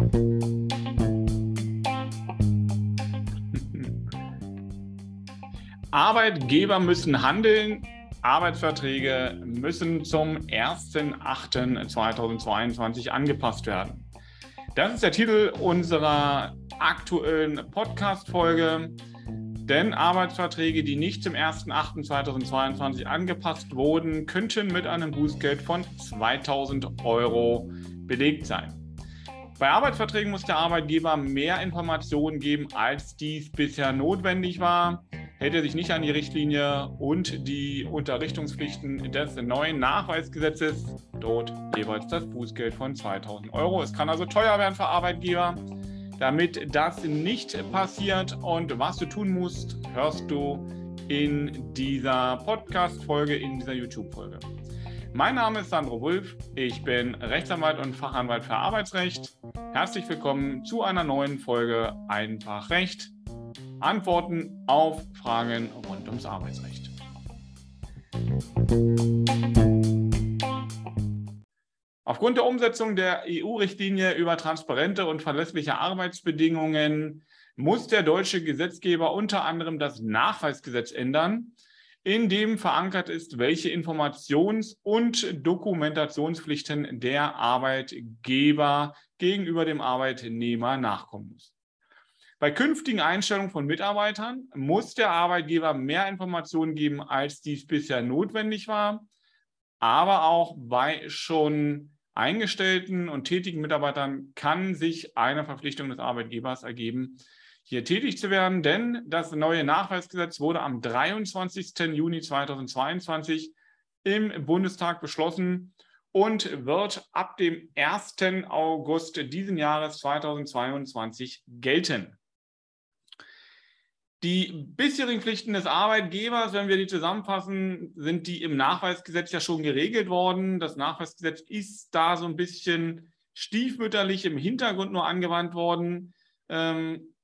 Arbeitgeber müssen handeln. Arbeitsverträge müssen zum 1.8.2022 angepasst werden. Das ist der Titel unserer aktuellen Podcast-Folge. Denn Arbeitsverträge, die nicht zum 1.8.2022 angepasst wurden, könnten mit einem Bußgeld von 2000 Euro belegt sein. Bei Arbeitsverträgen muss der Arbeitgeber mehr Informationen geben, als dies bisher notwendig war hält er sich nicht an die Richtlinie und die Unterrichtungspflichten des neuen Nachweisgesetzes, dort jeweils das Bußgeld von 2000 Euro. Es kann also teuer werden für Arbeitgeber. Damit das nicht passiert und was du tun musst, hörst du in dieser Podcast-Folge, in dieser YouTube-Folge. Mein Name ist Sandro Wulff, ich bin Rechtsanwalt und Fachanwalt für Arbeitsrecht. Herzlich willkommen zu einer neuen Folge Einfach Recht Antworten auf Fragen rund ums Arbeitsrecht. Aufgrund der Umsetzung der EU-Richtlinie über transparente und verlässliche Arbeitsbedingungen muss der deutsche Gesetzgeber unter anderem das Nachweisgesetz ändern, in dem verankert ist, welche Informations- und Dokumentationspflichten der Arbeitgeber gegenüber dem Arbeitnehmer nachkommen muss. Bei künftigen Einstellungen von Mitarbeitern muss der Arbeitgeber mehr Informationen geben, als dies bisher notwendig war. Aber auch bei schon eingestellten und tätigen Mitarbeitern kann sich eine Verpflichtung des Arbeitgebers ergeben, hier tätig zu werden, denn das neue Nachweisgesetz wurde am 23. Juni 2022 im Bundestag beschlossen und wird ab dem 1. August diesen Jahres 2022 gelten. Die bisherigen Pflichten des Arbeitgebers, wenn wir die zusammenfassen, sind die im Nachweisgesetz ja schon geregelt worden. Das Nachweisgesetz ist da so ein bisschen stiefmütterlich im Hintergrund nur angewandt worden. Ähm,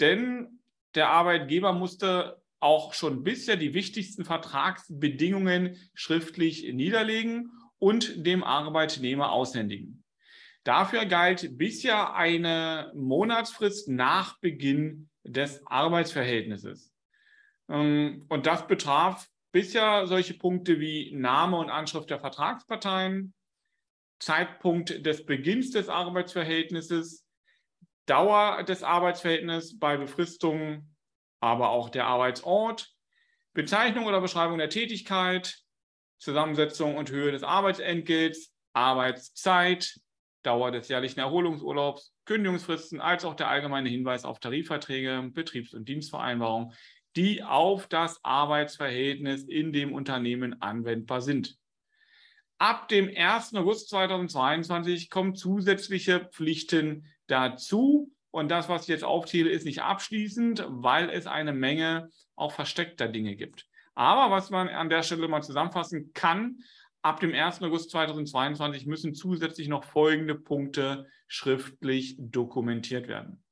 denn der Arbeitgeber musste auch schon bisher die wichtigsten Vertragsbedingungen schriftlich niederlegen und dem Arbeitnehmer aushändigen. Dafür galt bisher eine Monatsfrist nach Beginn des Arbeitsverhältnisses. Ähm, und das betraf bisher solche Punkte wie Name und Anschrift der Vertragsparteien, Zeitpunkt des Beginns des Arbeitsverhältnisses, Dauer des Arbeitsverhältnisses bei Befristungen, aber auch der Arbeitsort, Bezeichnung oder Beschreibung der Tätigkeit, Zusammensetzung und Höhe des Arbeitsentgelts, Arbeitszeit, Dauer des jährlichen Erholungsurlaubs, Kündigungsfristen als auch der allgemeine Hinweis auf Tarifverträge, Betriebs- und Dienstvereinbarungen, die auf das Arbeitsverhältnis in dem Unternehmen anwendbar sind. Ab dem 1. August 2022 kommen zusätzliche Pflichten dazu. Und das, was ich jetzt aufzähle, ist nicht abschließend, weil es eine Menge auch versteckter Dinge gibt. Aber was man an der Stelle mal zusammenfassen kann, Ab dem 1. August 2022 müssen zusätzlich noch folgende Punkte schriftlich dokumentiert werden.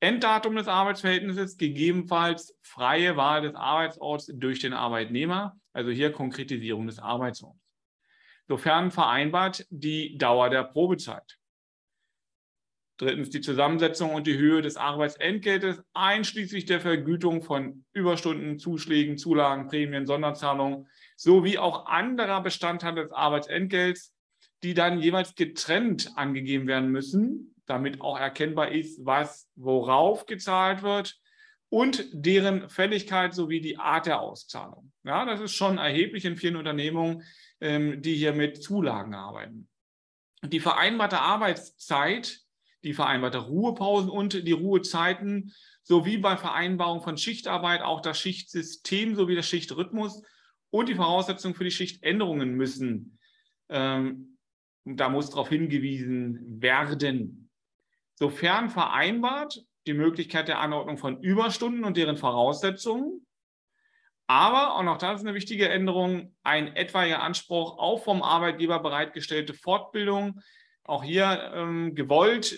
Enddatum des Arbeitsverhältnisses, gegebenenfalls freie Wahl des Arbeitsorts durch den Arbeitnehmer, also hier Konkretisierung des Arbeitsorts. Sofern vereinbart die Dauer der Probezeit. Drittens die Zusammensetzung und die Höhe des Arbeitsentgeltes, einschließlich der Vergütung von Überstunden, Zuschlägen, Zulagen, Prämien, Sonderzahlungen sowie auch anderer Bestandteile des Arbeitsentgelts, die dann jeweils getrennt angegeben werden müssen, damit auch erkennbar ist, was worauf gezahlt wird und deren Fälligkeit sowie die Art der Auszahlung. Ja, das ist schon erheblich in vielen Unternehmungen, ähm, die hier mit Zulagen arbeiten. Die vereinbarte Arbeitszeit, die vereinbarte Ruhepausen und die Ruhezeiten sowie bei Vereinbarung von Schichtarbeit auch das Schichtsystem sowie der Schichtrhythmus und die Voraussetzungen für die Schichtänderungen müssen. Ähm, da muss darauf hingewiesen werden. Sofern vereinbart, die Möglichkeit der Anordnung von Überstunden und deren Voraussetzungen. Aber, auch noch das ist eine wichtige Änderung, ein etwaiger Anspruch auf vom Arbeitgeber bereitgestellte Fortbildung. Auch hier ähm, gewollt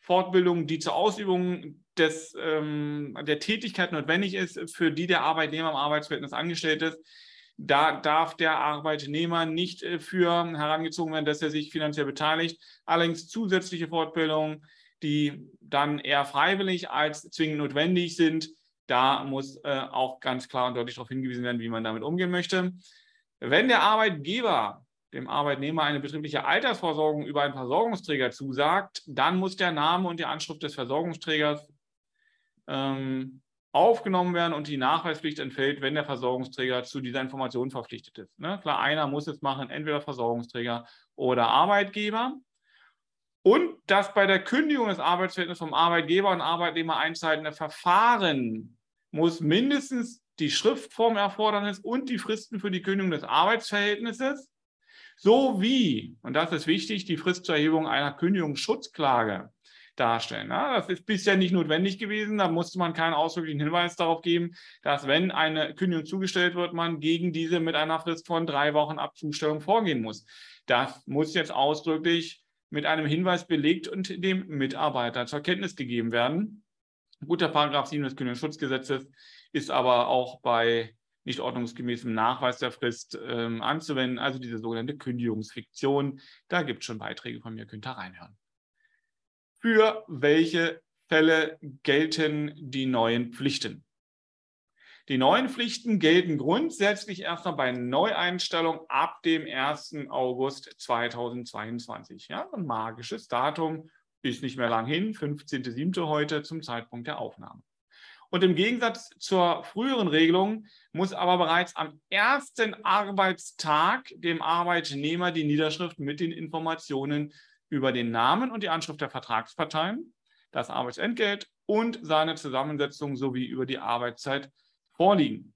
Fortbildung, die zur Ausübung des, ähm, der Tätigkeit notwendig ist, für die der Arbeitnehmer im Arbeitsverhältnis angestellt ist Da darf der Arbeitnehmer nicht äh, für herangezogen werden, dass er sich finanziell beteiligt. Allerdings zusätzliche Fortbildungen, die dann eher freiwillig als zwingend notwendig sind, da muss äh, auch ganz klar und deutlich darauf hingewiesen werden, wie man damit umgehen möchte. Wenn der Arbeitgeber dem Arbeitnehmer eine betriebliche Altersversorgung über einen Versorgungsträger zusagt, dann muss der Name und die Anschrift des Versorgungsträgers ähm, aufgenommen werden und die Nachweispflicht entfällt, wenn der Versorgungsträger zu dieser Information verpflichtet ist. Ne? Klar, einer muss es machen, entweder Versorgungsträger oder Arbeitgeber. Und dass bei der Kündigung des Arbeitsverhältnisses vom Arbeitgeber und Arbeitnehmer einschaltende Verfahren muss mindestens die Schriftformerfordernis und die Fristen für die Kündigung des Arbeitsverhältnisses sowie, und das ist wichtig, die Frist zur Erhebung einer Kündigungsschutzklage darstellen. das ist bisher nicht notwendig gewesen. Da musste man keinen ausdrücklichen Hinweis darauf geben, dass wenn eine Kündigung zugestellt wird, man gegen diese mit einer Frist von drei Wochen ab Zustellung vorgehen muss. Das muss jetzt ausdrücklich mit einem Hinweis belegt und dem Mitarbeiter zur Kenntnis gegeben werden. Guter Paragraph 7 des Kündigungsschutzgesetzes ist aber auch bei nicht ordnungsgemäßem Nachweis der Frist ähm, anzuwenden, also diese sogenannte Kündigungsfiktion. Da gibt es schon Beiträge von mir, könnt ihr reinhören. Für welche Fälle gelten die neuen Pflichten? Die neuen Pflichten gelten grundsätzlich erstmal bei Neueinstellung ab dem 1. August 2022. Ja, ein magisches Datum ist nicht mehr lang hin, 15.07. heute zum Zeitpunkt der Aufnahme. Und im Gegensatz zur früheren Regelung muss aber bereits am ersten Arbeitstag dem Arbeitnehmer die Niederschrift mit den Informationen über den Namen und die Anschrift der Vertragsparteien, das Arbeitsentgelt und seine Zusammensetzung sowie über die Arbeitszeit vorliegen.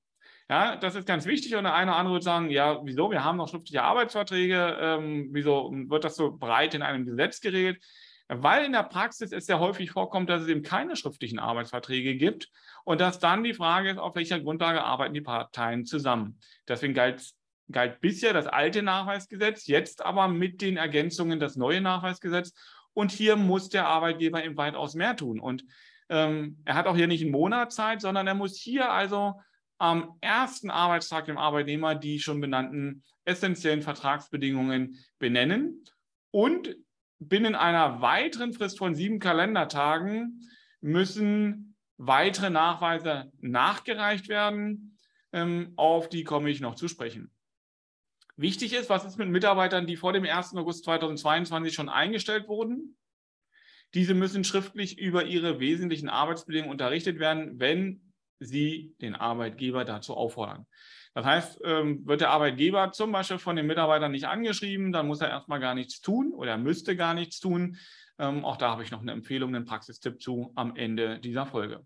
Ja, das ist ganz wichtig und der eine oder andere wird sagen, ja, wieso, wir haben noch schriftliche Arbeitsverträge, ähm, wieso wird das so breit in einem Gesetz geregelt? Weil in der Praxis es sehr häufig vorkommt, dass es eben keine schriftlichen Arbeitsverträge gibt und dass dann die Frage ist, auf welcher Grundlage arbeiten die Parteien zusammen. Deswegen galt, galt bisher das alte Nachweisgesetz, jetzt aber mit den Ergänzungen das neue Nachweisgesetz. Und hier muss der Arbeitgeber eben weitaus mehr tun. Und ähm, er hat auch hier nicht einen Monat Zeit, sondern er muss hier also am ersten Arbeitstag dem Arbeitnehmer die schon benannten essentiellen Vertragsbedingungen benennen und binnen einer weiteren Frist von sieben Kalendertagen müssen weitere Nachweise nachgereicht werden. Ähm, auf die komme ich noch zu sprechen. Wichtig ist, was ist mit Mitarbeitern, die vor dem 1. August 2022 schon eingestellt wurden? Diese müssen schriftlich über ihre wesentlichen Arbeitsbedingungen unterrichtet werden, wenn sie den Arbeitgeber dazu auffordern. Das heißt, ähm, wird der Arbeitgeber zum Beispiel von den Mitarbeitern nicht angeschrieben, dann muss er erstmal gar nichts tun oder er müsste gar nichts tun. Ähm, auch da habe ich noch eine Empfehlung, einen Praxistipp zu am Ende dieser Folge.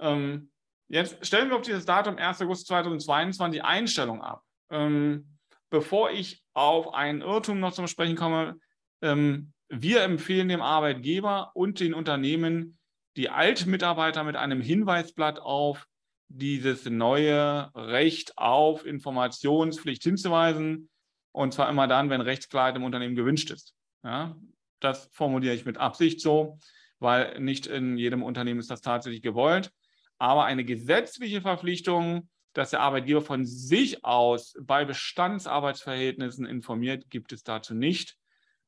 Ähm, jetzt stellen wir auf dieses Datum 1. August 2022 die Einstellung ab. bevor ich auf einen Irrtum noch zum Sprechen komme, wir empfehlen dem Arbeitgeber und den Unternehmen, die Altmitarbeiter mit einem Hinweisblatt auf dieses neue Recht auf Informationspflicht hinzuweisen. Und zwar immer dann, wenn Rechtsklarheit im Unternehmen gewünscht ist. Ja, das formuliere ich mit Absicht so, weil nicht in jedem Unternehmen ist das tatsächlich gewollt. Aber eine gesetzliche Verpflichtung, dass der Arbeitgeber von sich aus bei Bestandsarbeitsverhältnissen informiert, gibt es dazu nicht.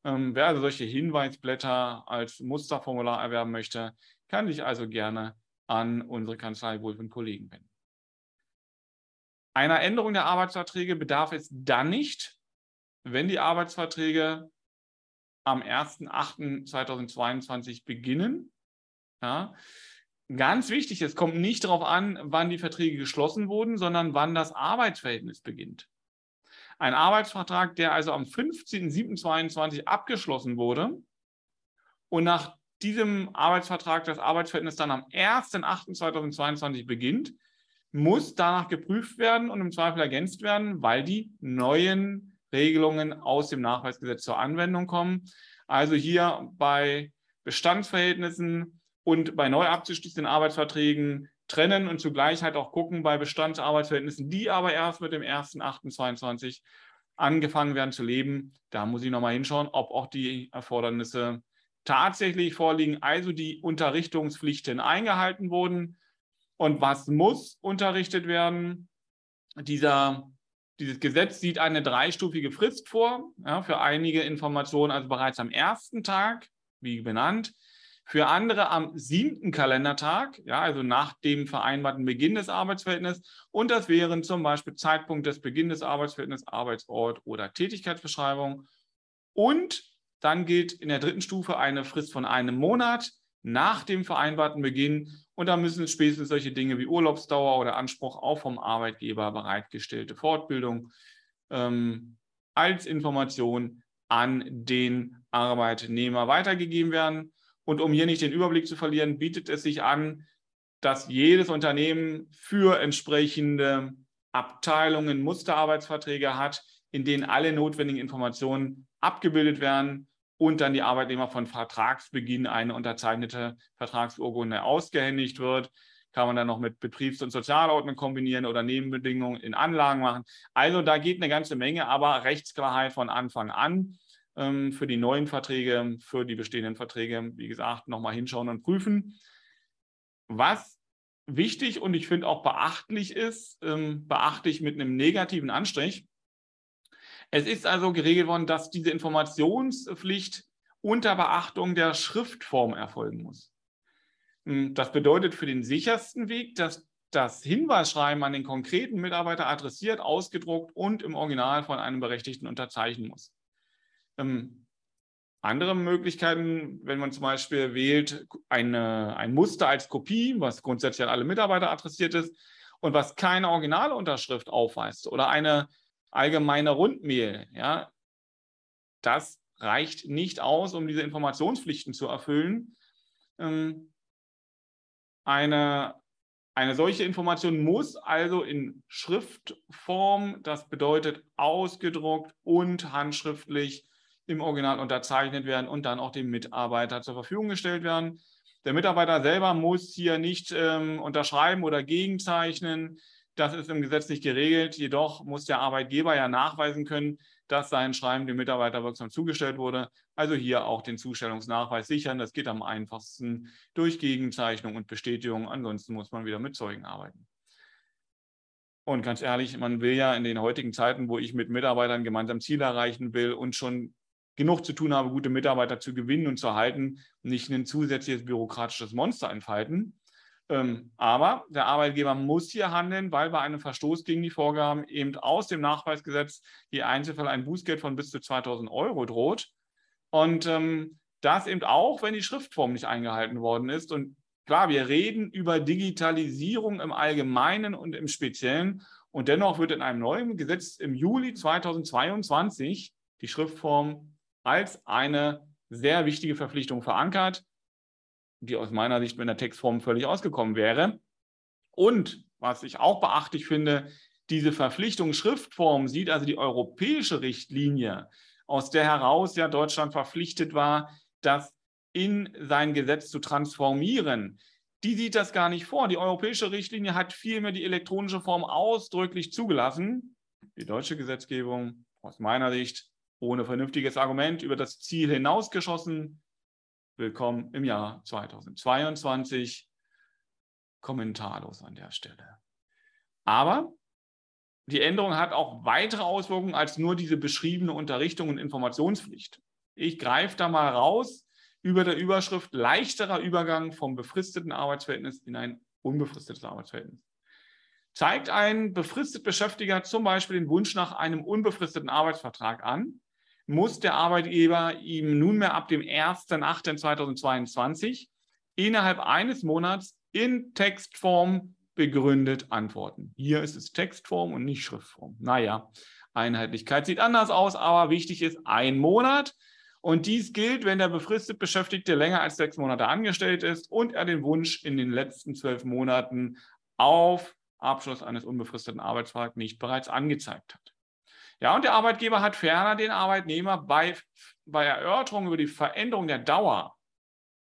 Ähm, wer also solche Hinweisblätter als Musterformular erwerben möchte, kann sich also gerne an unsere Kanzlei Wolf und Kollegen wenden. Einer Änderung der Arbeitsverträge bedarf es dann nicht, wenn die Arbeitsverträge am 1.8.2022 beginnen. Ja. Ganz wichtig, es kommt nicht darauf an, wann die Verträge geschlossen wurden, sondern wann das Arbeitsverhältnis beginnt. Ein Arbeitsvertrag, der also am 15.07.22 abgeschlossen wurde und nach diesem Arbeitsvertrag das Arbeitsverhältnis dann am 1.8.2022 beginnt, muss danach geprüft werden und im Zweifel ergänzt werden, weil die neuen Regelungen aus dem Nachweisgesetz zur Anwendung kommen. Also hier bei Bestandsverhältnissen und bei neu abzuschließenden Arbeitsverträgen trennen und zugleich halt auch gucken bei Bestandsarbeitsverhältnissen, die aber erst mit dem 1.8.22 angefangen werden zu leben. Da muss ich nochmal hinschauen, ob auch die Erfordernisse tatsächlich vorliegen, also die Unterrichtungspflichten eingehalten wurden. Und was muss unterrichtet werden? Dieser Dieses Gesetz sieht eine dreistufige Frist vor, ja, für einige Informationen, also bereits am ersten Tag, wie benannt, für andere am siebten Kalendertag, ja, also nach dem vereinbarten Beginn des Arbeitsverhältnisses. Und das wären zum Beispiel Zeitpunkt des Beginns des Arbeitsverhältnisses, Arbeitsort oder Tätigkeitsbeschreibung. Und dann gilt in der dritten Stufe eine Frist von einem Monat nach dem vereinbarten Beginn. Und da müssen spätestens solche Dinge wie Urlaubsdauer oder Anspruch auf vom Arbeitgeber bereitgestellte Fortbildung ähm, als Information an den Arbeitnehmer weitergegeben werden. Und um hier nicht den Überblick zu verlieren, bietet es sich an, dass jedes Unternehmen für entsprechende Abteilungen Musterarbeitsverträge hat, in denen alle notwendigen Informationen abgebildet werden und dann die Arbeitnehmer von Vertragsbeginn eine unterzeichnete Vertragsurkunde ausgehändigt wird. Kann man dann noch mit Betriebs- und Sozialordnung kombinieren oder Nebenbedingungen in Anlagen machen. Also da geht eine ganze Menge, aber Rechtsklarheit von Anfang an ähm, für die neuen Verträge, für die bestehenden Verträge, wie gesagt, nochmal hinschauen und prüfen. Was wichtig und ich finde auch beachtlich ist, ähm, beachtlich mit einem negativen Anstrich. Es ist also geregelt worden, dass diese Informationspflicht unter Beachtung der Schriftform erfolgen muss. Hm, das bedeutet für den sichersten Weg, dass das Hinweisschreiben an den konkreten Mitarbeiter adressiert, ausgedruckt und im Original von einem Berechtigten unterzeichnen muss. Ähm, andere Möglichkeiten, wenn man zum Beispiel wählt, eine, ein Muster als Kopie, was grundsätzlich an alle Mitarbeiter adressiert ist und was keine Originalunterschrift aufweist oder eine allgemeine Rundmail, ja, das reicht nicht aus, um diese Informationspflichten zu erfüllen. Ähm, eine, eine solche Information muss also in Schriftform, das bedeutet ausgedruckt und handschriftlich im Original unterzeichnet werden und dann auch dem Mitarbeiter zur Verfügung gestellt werden. Der Mitarbeiter selber muss hier nicht ähm, unterschreiben oder gegenzeichnen. Das ist im Gesetz nicht geregelt. Jedoch muss der Arbeitgeber ja nachweisen können, dass sein Schreiben dem Mitarbeiter wirksam zugestellt wurde. Also hier auch den Zustellungsnachweis sichern. Das geht am einfachsten durch Gegenzeichnung und Bestätigung. Ansonsten muss man wieder mit Zeugen arbeiten. Und ganz ehrlich, man will ja in den heutigen Zeiten, wo ich mit Mitarbeitern gemeinsam Ziele erreichen will und schon genug zu tun habe, gute Mitarbeiter zu gewinnen und zu erhalten, nicht ein zusätzliches bürokratisches Monster entfalten. Ähm, aber der Arbeitgeber muss hier handeln, weil bei einem Verstoß gegen die Vorgaben eben aus dem Nachweisgesetz die Einzelfall ein Bußgeld von bis zu 2000 Euro droht. Und ähm, das eben auch, wenn die Schriftform nicht eingehalten worden ist. Und klar, wir reden über Digitalisierung im Allgemeinen und im Speziellen. Und dennoch wird in einem neuen Gesetz im Juli 2022 die Schriftform als eine sehr wichtige Verpflichtung verankert, die aus meiner Sicht mit der Textform völlig ausgekommen wäre. Und was ich auch beachtlich finde, diese Verpflichtung Schriftform sieht also die europäische Richtlinie, aus der heraus ja Deutschland verpflichtet war, das in sein Gesetz zu transformieren. Die sieht das gar nicht vor. Die europäische Richtlinie hat vielmehr die elektronische Form ausdrücklich zugelassen. Die deutsche Gesetzgebung aus meiner Sicht ohne vernünftiges Argument über das Ziel hinausgeschossen. Willkommen im Jahr 2022. Kommentarlos an der Stelle. Aber die Änderung hat auch weitere Auswirkungen als nur diese beschriebene Unterrichtung und Informationspflicht. Ich greife da mal raus über der Überschrift leichterer Übergang vom befristeten Arbeitsverhältnis in ein unbefristetes Arbeitsverhältnis. Zeigt ein befristet Beschäftiger zum Beispiel den Wunsch nach einem unbefristeten Arbeitsvertrag an, muss der Arbeitgeber ihm nunmehr ab dem 1.8.2022 innerhalb eines Monats in Textform begründet antworten. Hier ist es Textform und nicht Schriftform. Naja, Einheitlichkeit sieht anders aus, aber wichtig ist ein Monat. Und dies gilt, wenn der befristet Beschäftigte länger als sechs Monate angestellt ist und er den Wunsch in den letzten zwölf Monaten auf Abschluss eines unbefristeten Arbeitsvertrags nicht bereits angezeigt hat. Ja, und der Arbeitgeber hat ferner den Arbeitnehmer bei, bei Erörterung über die Veränderung der Dauer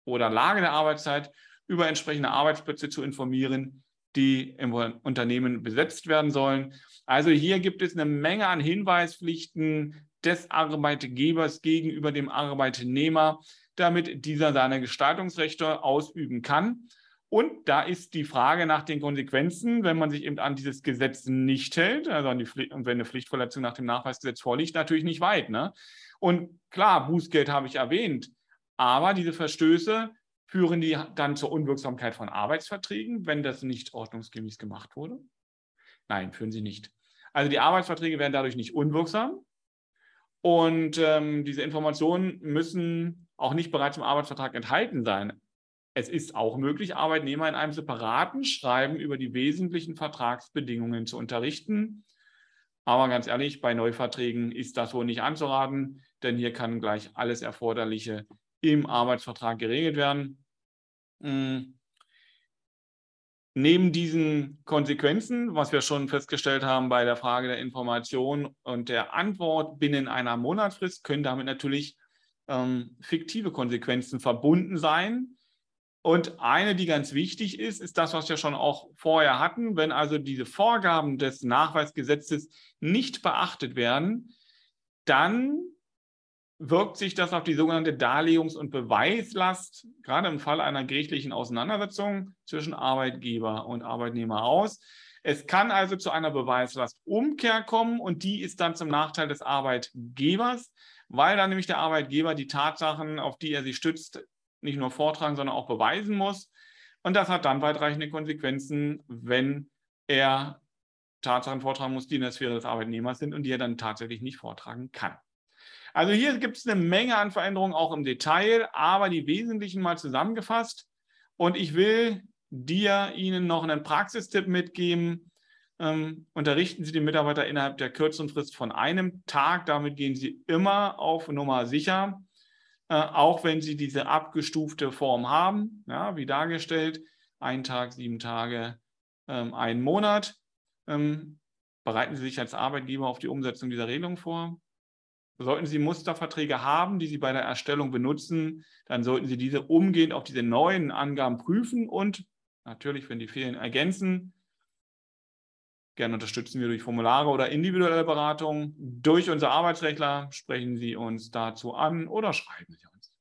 oder Lage der Arbeitszeit über entsprechende Arbeitsplätze zu informieren, die im Unternehmen besetzt werden sollen. Also hier gibt es eine Menge an Hinweispflichten des Arbeitgebers gegenüber dem Arbeitnehmer, damit dieser seine Gestaltungsrechte ausüben kann. Und da ist die Frage nach den Konsequenzen, wenn man sich eben an dieses Gesetz nicht hält, also an die Pflicht, und wenn eine Pflichtverletzung nach dem Nachweisgesetz vorliegt, natürlich nicht weit. Ne? Und klar, Bußgeld habe ich erwähnt, aber diese Verstöße führen die dann zur Unwirksamkeit von Arbeitsverträgen, wenn das nicht ordnungsgemäß gemacht wurde? Nein, führen sie nicht. Also die Arbeitsverträge werden dadurch nicht unwirksam und ähm, diese Informationen müssen auch nicht bereits im Arbeitsvertrag enthalten sein. Es ist auch möglich, Arbeitnehmer in einem separaten Schreiben über die wesentlichen Vertragsbedingungen zu unterrichten. Aber ganz ehrlich, bei Neuverträgen ist das wohl nicht anzuraten, denn hier kann gleich alles Erforderliche im Arbeitsvertrag geregelt werden. Hm. Neben diesen Konsequenzen, was wir schon festgestellt haben bei der Frage der Information und der Antwort binnen einer Monatsfrist, können damit natürlich ähm, fiktive Konsequenzen verbunden sein, und eine, die ganz wichtig ist, ist das, was wir schon auch vorher hatten. Wenn also diese Vorgaben des Nachweisgesetzes nicht beachtet werden, dann wirkt sich das auf die sogenannte Darlegungs- und Beweislast, gerade im Fall einer gerichtlichen Auseinandersetzung zwischen Arbeitgeber und Arbeitnehmer aus. Es kann also zu einer Beweislastumkehr kommen und die ist dann zum Nachteil des Arbeitgebers, weil dann nämlich der Arbeitgeber die Tatsachen, auf die er sich stützt, nicht nur vortragen, sondern auch beweisen muss. Und das hat dann weitreichende Konsequenzen, wenn er Tatsachen vortragen muss, die in der Sphäre des Arbeitnehmers sind und die er dann tatsächlich nicht vortragen kann. Also hier gibt es eine Menge an Veränderungen auch im Detail, aber die wesentlichen mal zusammengefasst. Und ich will dir Ihnen noch einen Praxistipp mitgeben. Ähm, unterrichten Sie die Mitarbeiter innerhalb der kürzeren Frist von einem Tag. Damit gehen Sie immer auf Nummer sicher. Äh, auch wenn sie diese abgestufte Form haben, ja, wie dargestellt, ein Tag, sieben Tage, ähm, einen Monat. Ähm, bereiten Sie sich als Arbeitgeber auf die Umsetzung dieser Regelung vor. Sollten Sie Musterverträge haben, die Sie bei der Erstellung benutzen, dann sollten Sie diese umgehend auf diese neuen Angaben prüfen und natürlich, wenn die fehlen, ergänzen. Gerne unterstützen wir durch Formulare oder individuelle Beratung. Durch unsere Arbeitsrechtler sprechen Sie uns dazu an oder schreiben Sie uns.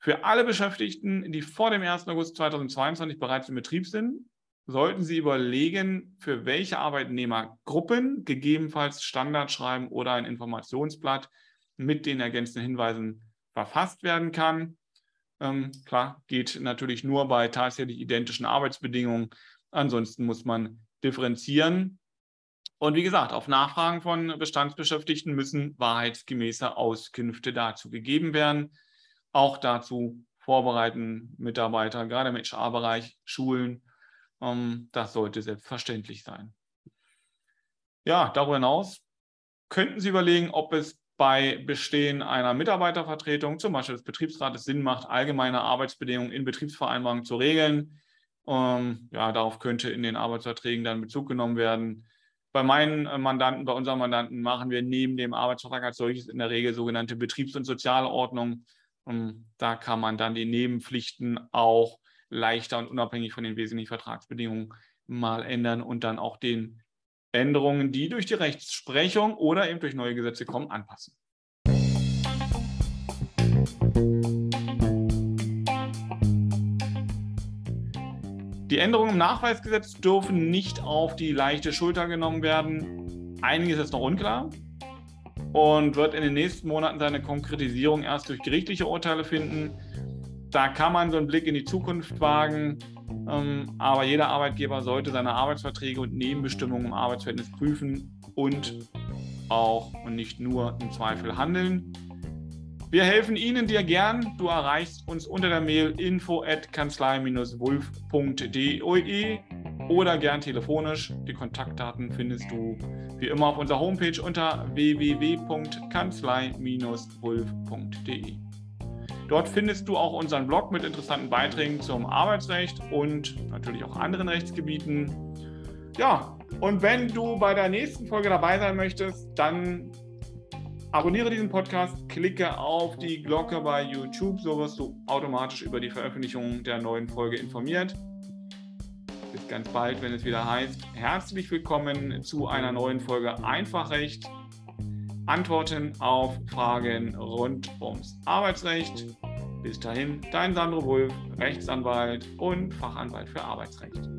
Für alle Beschäftigten, die vor dem 1. August 2022 bereits im Betrieb sind, sollten Sie überlegen, für welche Arbeitnehmergruppen gegebenenfalls Standardschreiben oder ein Informationsblatt mit den ergänzenden Hinweisen verfasst werden kann. Ähm, klar, geht natürlich nur bei tatsächlich identischen Arbeitsbedingungen. Ansonsten muss man differenzieren. Und wie gesagt, auf Nachfragen von Bestandsbeschäftigten müssen wahrheitsgemäße Auskünfte dazu gegeben werden. Auch dazu vorbereiten Mitarbeiter, gerade im HR-Bereich, Schulen. Ähm, das sollte selbstverständlich sein. Ja, darüber hinaus könnten Sie überlegen, ob es bei Bestehen einer Mitarbeitervertretung, zum Beispiel des Betriebsrates, Sinn macht, allgemeine Arbeitsbedingungen in Betriebsvereinbarungen zu regeln. Ähm, ja, darauf könnte in den Arbeitsverträgen dann Bezug genommen werden. Bei meinen äh, Mandanten, bei unseren Mandanten machen wir neben dem Arbeitsvertrag als solches in der Regel sogenannte Betriebs- und Sozialordnung. Und da kann man dann die Nebenpflichten auch leichter und unabhängig von den wesentlichen Vertragsbedingungen mal ändern und dann auch den Änderungen, die durch die Rechtsprechung oder eben durch neue Gesetze kommen, anpassen. Die Änderungen im Nachweisgesetz dürfen nicht auf die leichte Schulter genommen werden. Einiges ist noch unklar und wird in den nächsten Monaten seine Konkretisierung erst durch gerichtliche Urteile finden. Da kann man so einen Blick in die Zukunft wagen, ähm, aber jeder Arbeitgeber sollte seine Arbeitsverträge und Nebenbestimmungen im Arbeitsverhältnis prüfen und auch und nicht nur im Zweifel handeln. Wir helfen Ihnen dir gern. Du erreichst uns unter der Mail info at kanzlei-wulf.de oder gern telefonisch. Die Kontaktdaten findest du wie immer auf unserer Homepage unter www.kanzlei-wulf.de. Dort findest du auch unseren Blog mit interessanten Beiträgen zum Arbeitsrecht und natürlich auch anderen Rechtsgebieten. Ja, und wenn du bei der nächsten Folge dabei sein möchtest, dann Abonniere diesen Podcast, klicke auf die Glocke bei YouTube, so wirst du automatisch über die Veröffentlichung der neuen Folge informiert. Bis ganz bald, wenn es wieder heißt, herzlich willkommen zu einer neuen Folge Einfachrecht. Antworten auf Fragen rund ums Arbeitsrecht. Bis dahin, dein Sandro Wulf, Rechtsanwalt und Fachanwalt für Arbeitsrecht.